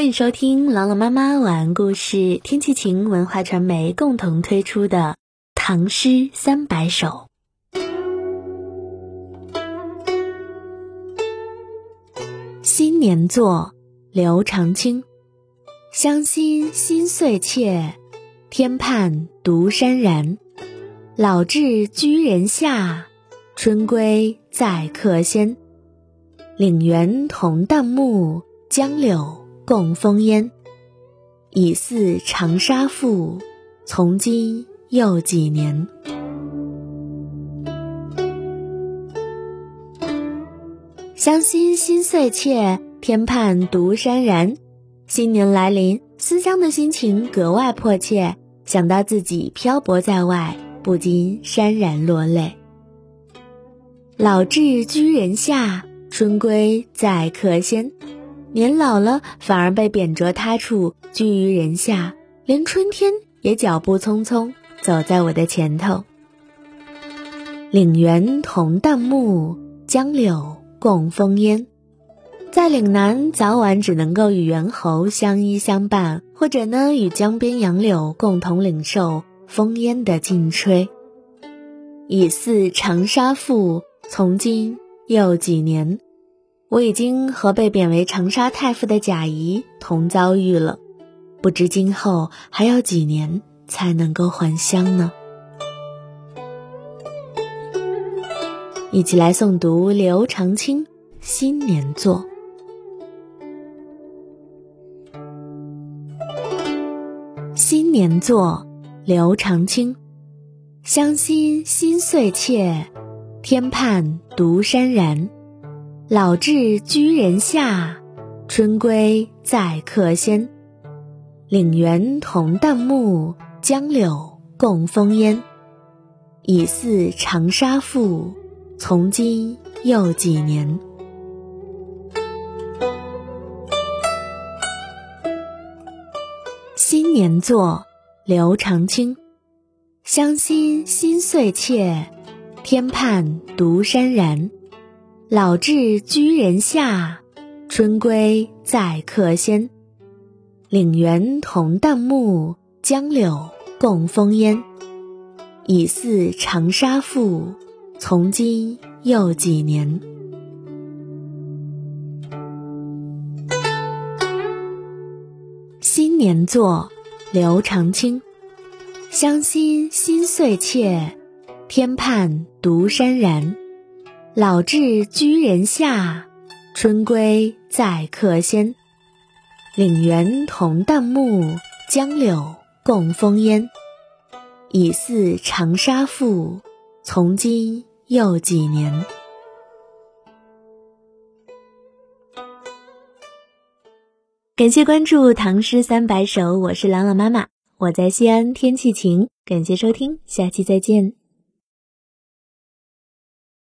欢迎收听朗朗妈妈晚安故事，天气晴文化传媒共同推出的《唐诗三百首》。新年作，刘长卿。乡心心碎切，天畔独潸然。老至居人下，春归在客先。岭猿同旦暮，江柳。共烽烟，已似长沙妇。从今又几年？乡心心碎切，天畔独潸然。新年来临，思乡的心情格外迫切，想到自己漂泊在外，不禁潸然落泪。老至居人下，春归在客先。年老了，反而被贬谪他处，居于人下，连春天也脚步匆匆走在我的前头。岭猿同旦暮，江柳共风烟。在岭南，早晚只能够与猿猴相依相伴，或者呢，与江边杨柳共同领受风烟的劲吹。已似长沙赋，从今又几年？我已经和被贬为长沙太傅的贾谊同遭遇了，不知今后还要几年才能够还乡呢？一起来诵读刘长卿新年作《新年作》刘长卿，乡心心碎切，天畔独潸然。老至居人下，春归在客先。岭猿同旦暮，江柳共风烟。已似长沙妇，从今又几年？新年作，刘长卿。乡心心碎切，天畔独潸然。老至居人下，春归在客先。岭猿同旦暮，江柳共风烟。已似长沙妇，从今又几年？新年作，刘长卿。乡心心碎切，天畔独潸然。老至居人下，春归在客先。岭猿同旦暮，江柳共风烟。已似长沙妇，从今又几年？感谢关注《唐诗三百首》，我是朗朗妈妈，我在西安，天气晴。感谢收听，下期再见。